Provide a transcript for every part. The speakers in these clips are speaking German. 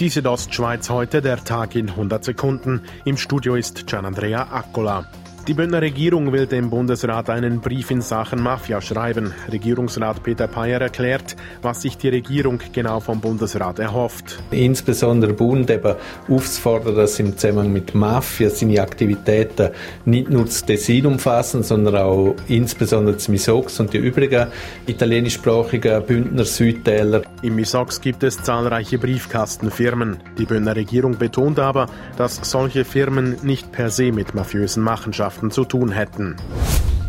Die Südostschweiz heute, der Tag in 100 Sekunden. Im Studio ist Gianandrea Accola. Die Bündner Regierung will dem Bundesrat einen Brief in Sachen Mafia schreiben. Regierungsrat Peter Payer erklärt, was sich die Regierung genau vom Bundesrat erhofft. Insbesondere Bund eben aufzufordern, dass im Zusammenhang mit Mafia seine Aktivitäten nicht nur das Tessin umfassen, sondern auch insbesondere das Misox und die übrigen italienischsprachigen Bündner Südtäler. Im Misox gibt es zahlreiche Briefkastenfirmen. Die Bündner Regierung betont aber, dass solche Firmen nicht per se mit mafiösen Machenschaften Mannschaften zu tun hätten.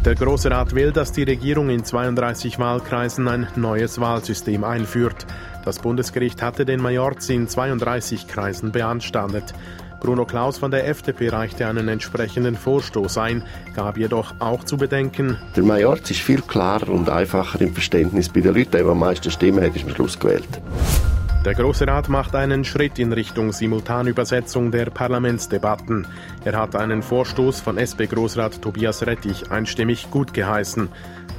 Der Große Rat will, dass die Regierung in 32 Wahlkreisen ein neues Wahlsystem einführt. Das Bundesgericht hatte den Majorz in 32 Kreisen beanstandet. Bruno Klaus von der FDP reichte einen entsprechenden Vorstoß ein, gab jedoch auch zu bedenken. Der Majorz ist viel klarer und einfacher im Verständnis bei den Leuten. Der am meisten Stimmen hat, ist am Schluss gewählt. Der Große Rat macht einen Schritt in Richtung Simultanübersetzung der Parlamentsdebatten. Er hat einen Vorstoß von SP-Großrat Tobias Rettich einstimmig gut geheißen.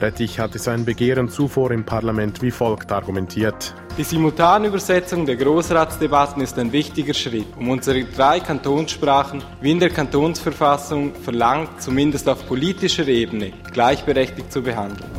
Rettich hatte sein Begehren zuvor im Parlament wie folgt argumentiert. Die Simultanübersetzung der Großratsdebatten ist ein wichtiger Schritt, um unsere drei Kantonssprachen, wie in der Kantonsverfassung verlangt, zumindest auf politischer Ebene gleichberechtigt zu behandeln.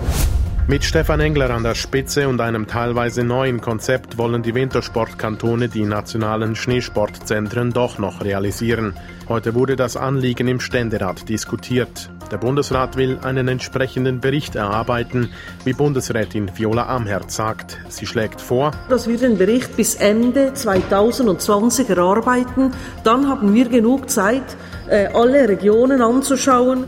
Mit Stefan Engler an der Spitze und einem teilweise neuen Konzept wollen die Wintersportkantone die nationalen Schneesportzentren doch noch realisieren. Heute wurde das Anliegen im Ständerat diskutiert. Der Bundesrat will einen entsprechenden Bericht erarbeiten, wie Bundesrätin Viola Amherz sagt. Sie schlägt vor, dass wir den Bericht bis Ende 2020 erarbeiten. Dann haben wir genug Zeit, äh, alle Regionen anzuschauen.